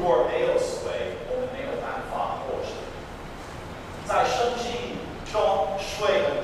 如果没有思维，我们没有办法获胜。在生机中，睡。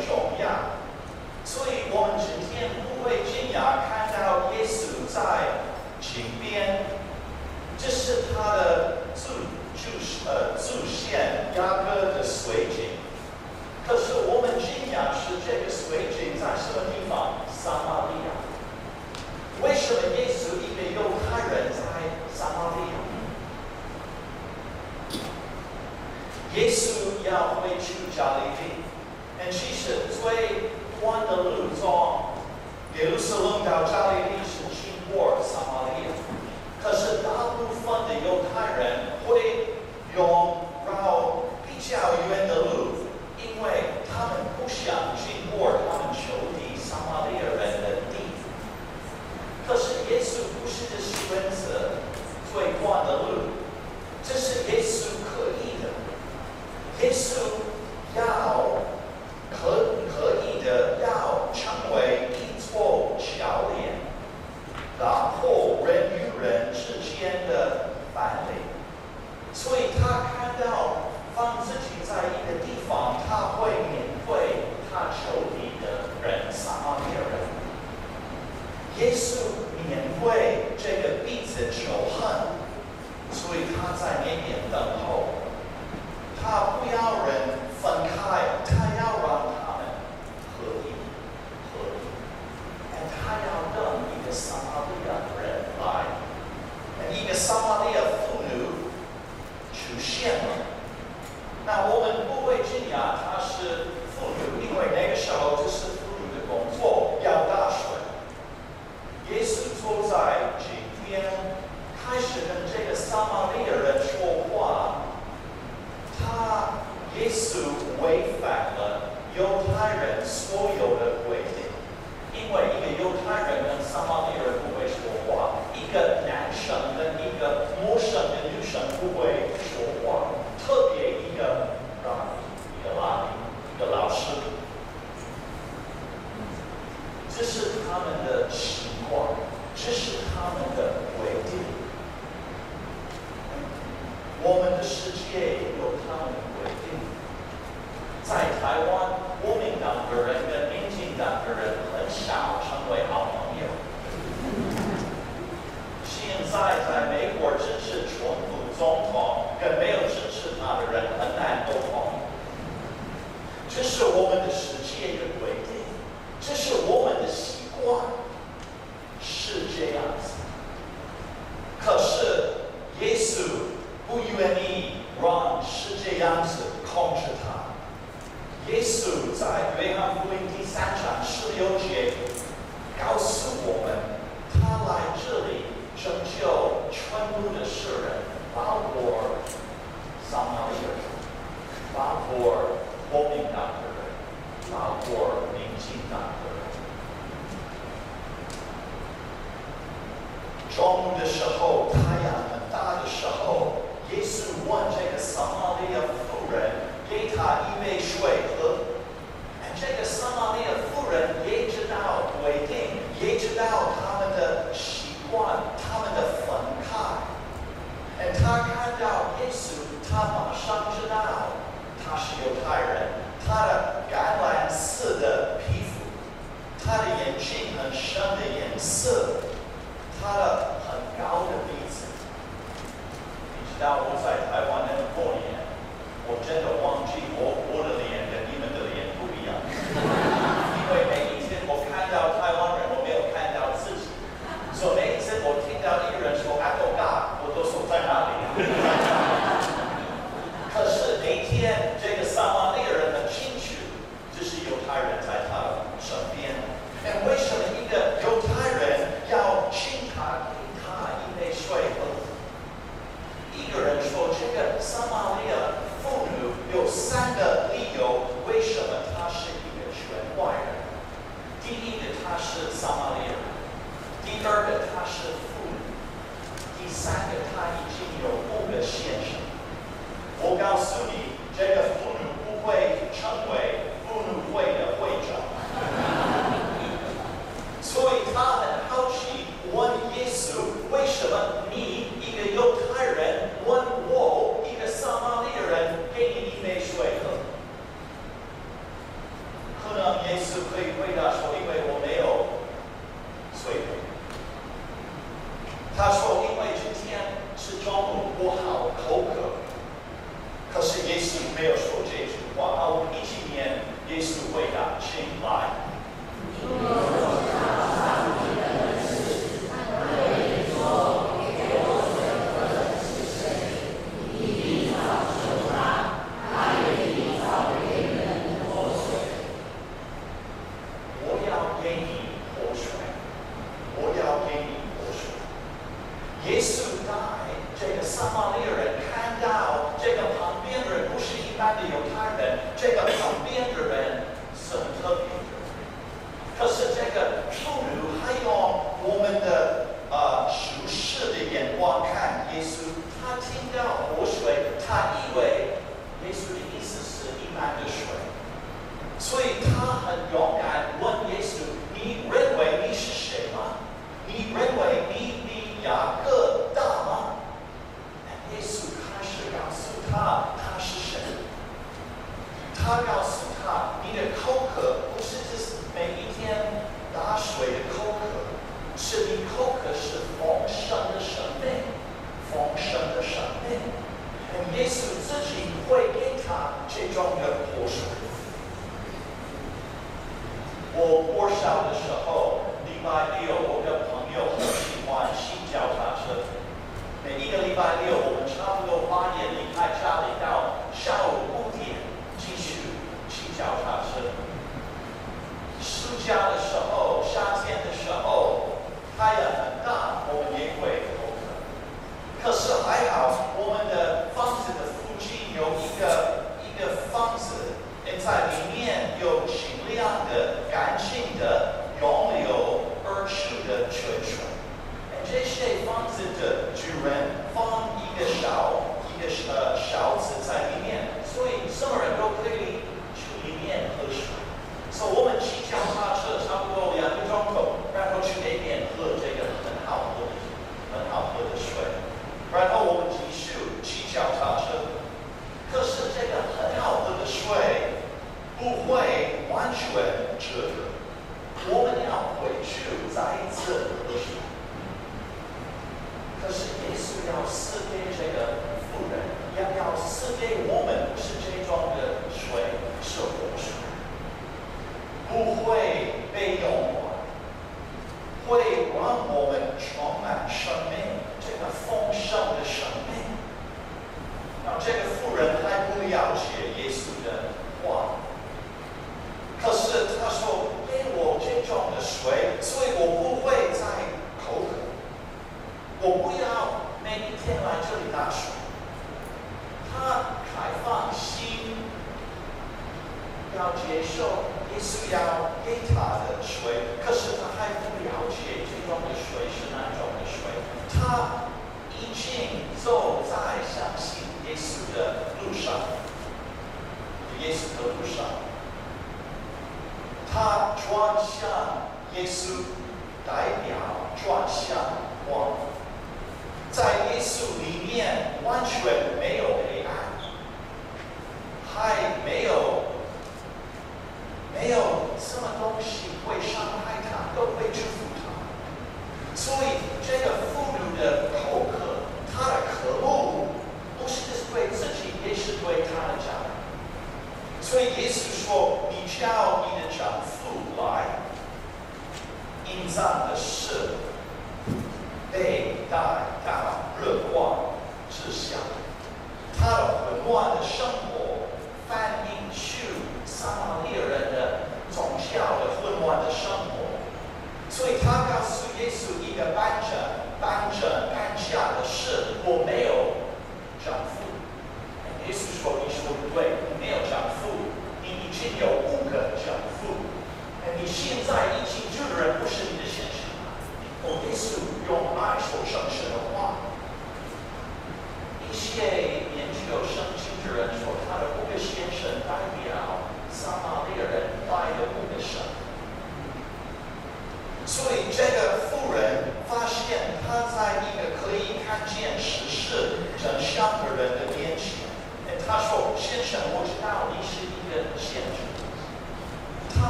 最欢乐的颂，耶路撒冷到加利。这是他们的习惯这是他们的规定。我们的世界 The church 放一个勺，一个呃 say funds into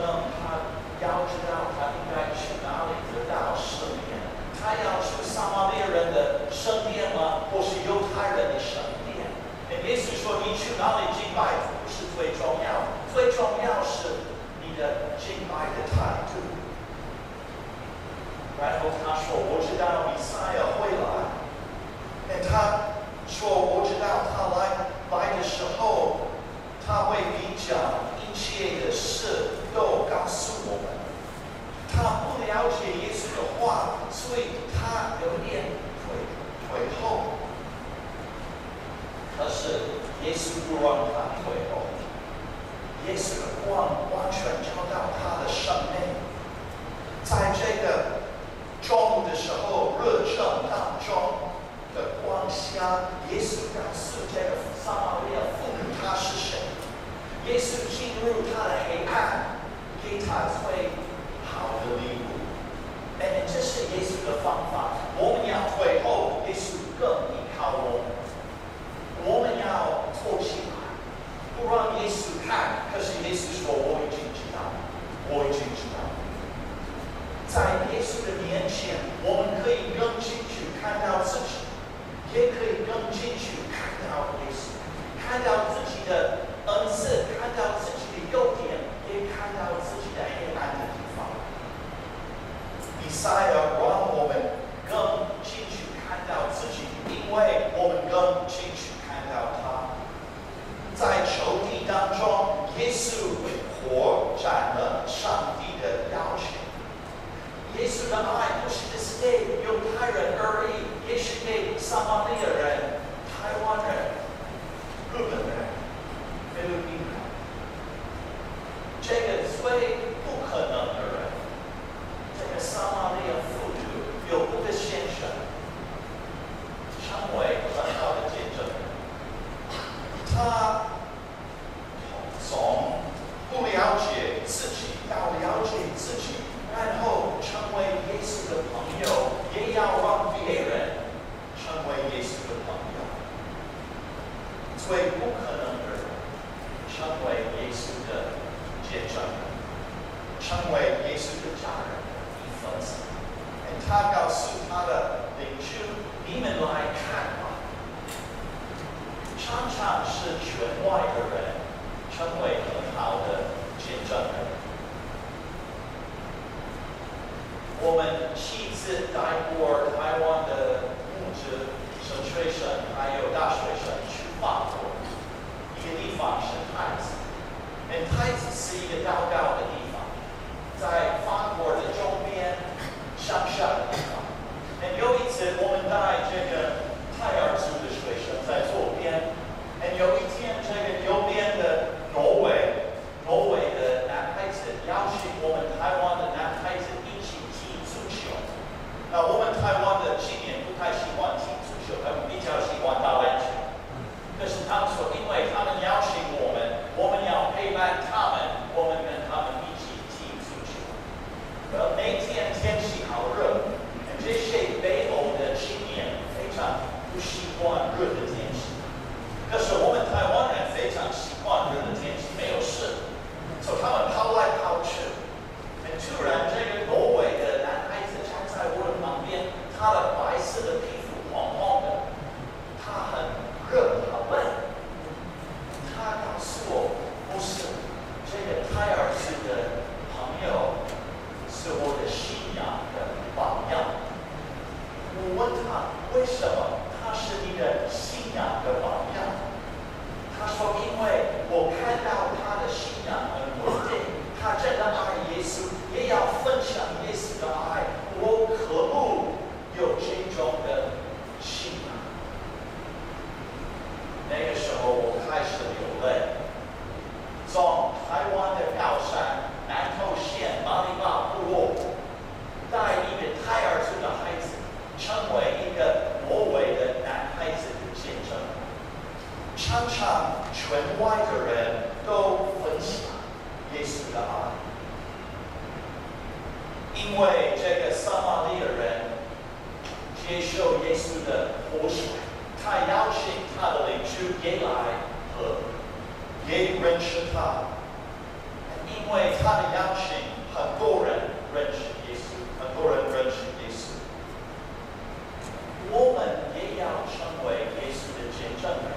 能他要知道他应该去哪里得到圣殿他要去萨瓦列人的圣殿吗？或是犹太人的圣殿？诶每次说你去哪里光返退后，耶稣的光完全照到他的生命，在这个中午的时候，热胀冷缩的光下。所以不可能的人成为耶稣的见证人，成为耶稣的家人一份子。他告诉他的邻居：“你们来看吧。”常常是圈外的人成为很好的见证人。我们妻子带过台湾的物质、省学生，还有大学生。太子是一个祷告的地方在法国的周边上上为什么？因为这个撒玛利亚人接受耶稣的活水，他邀请他的邻居也来和，也认识他。因为他的邀请，很多人认识耶稣，很多人认识耶稣。我们也要成为耶稣的见证人，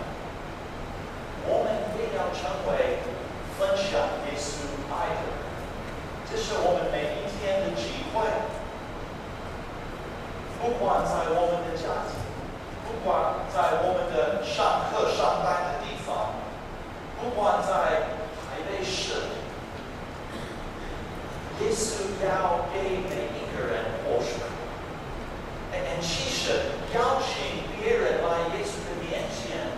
我们也要成为分享耶稣爱的人。这是我们。不管在我们的家庭，不管在我们的上课上班的地方，不管在台北市，耶稣要给每一个人活水。And 其实邀请别人来耶稣的面前，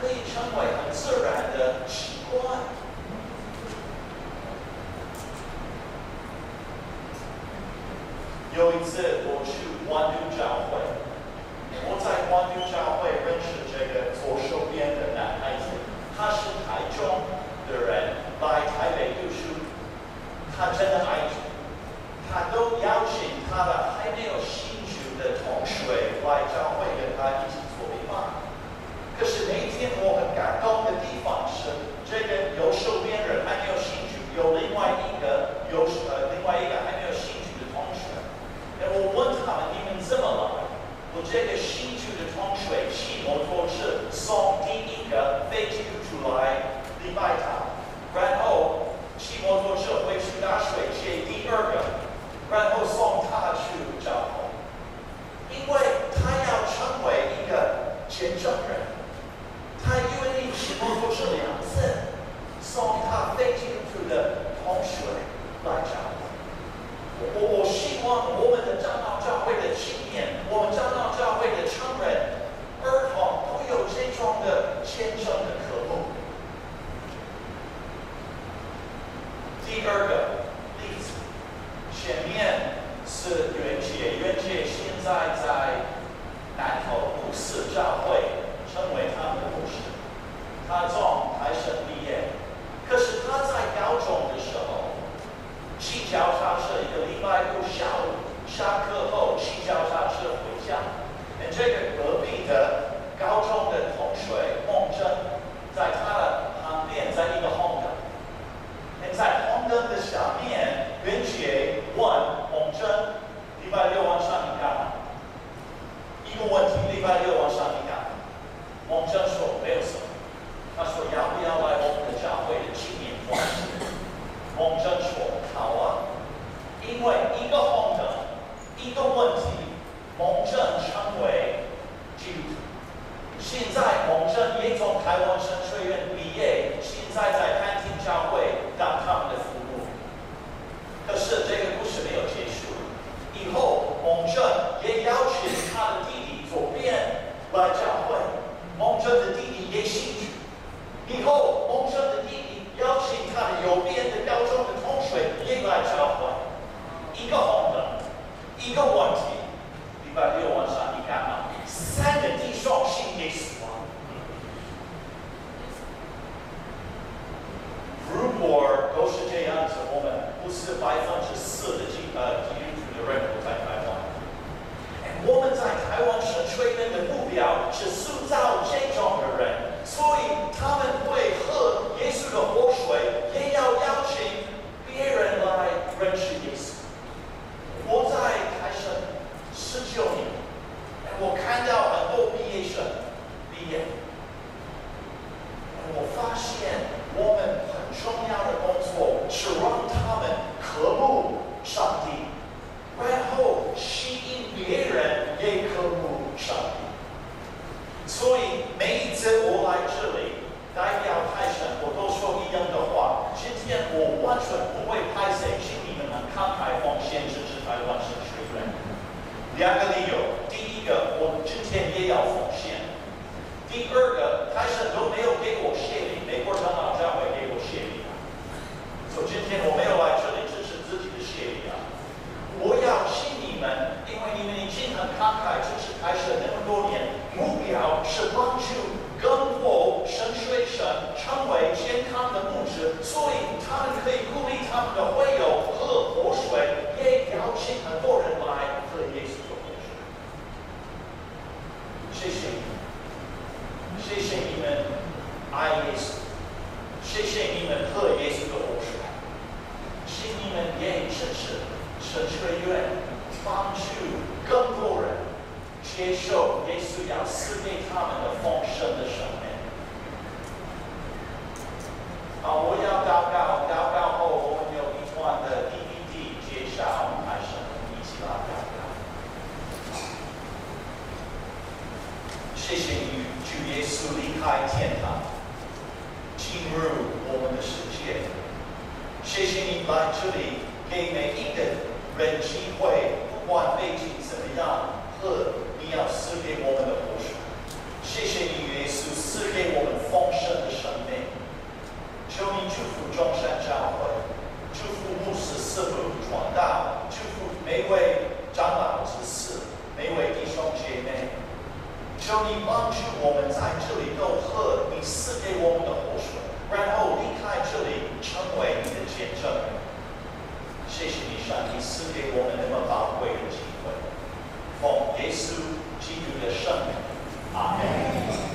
可以成为很自然的习惯。是我去 One New 教会，我在 One New 教。是索目标是帮助。更多神学生成为健康的牧师，所以他们可以鼓励他们的会友喝活水，也邀请很多人来喝耶稣的活水。谢谢你们，谢谢你们爱耶稣，谢谢你们喝耶稣的活水，请你们也支持神学院，帮助更多人。接受耶稣要赐给他们的丰盛的生命。好，我要祷告，祷告后我们有一段的 DVD 介绍，我们还是一起来祷告。谢谢你，主耶稣离开天堂，进入我们的世界。谢谢你来这里，给每一个人机会，不管背景怎么样，和。你要赐给我们的活水，谢谢你，耶稣赐给我们丰盛的生命。求你祝福中山教会，祝福牧师师傅传道，祝福每位长老执事，每位弟兄姐妹。求你帮助我们在这里都喝你赐给我们的活水，然后离开这里成为你的见证。谢谢你，上帝赐给我们那么宝贵的。奉耶稣基督的圣名，阿门。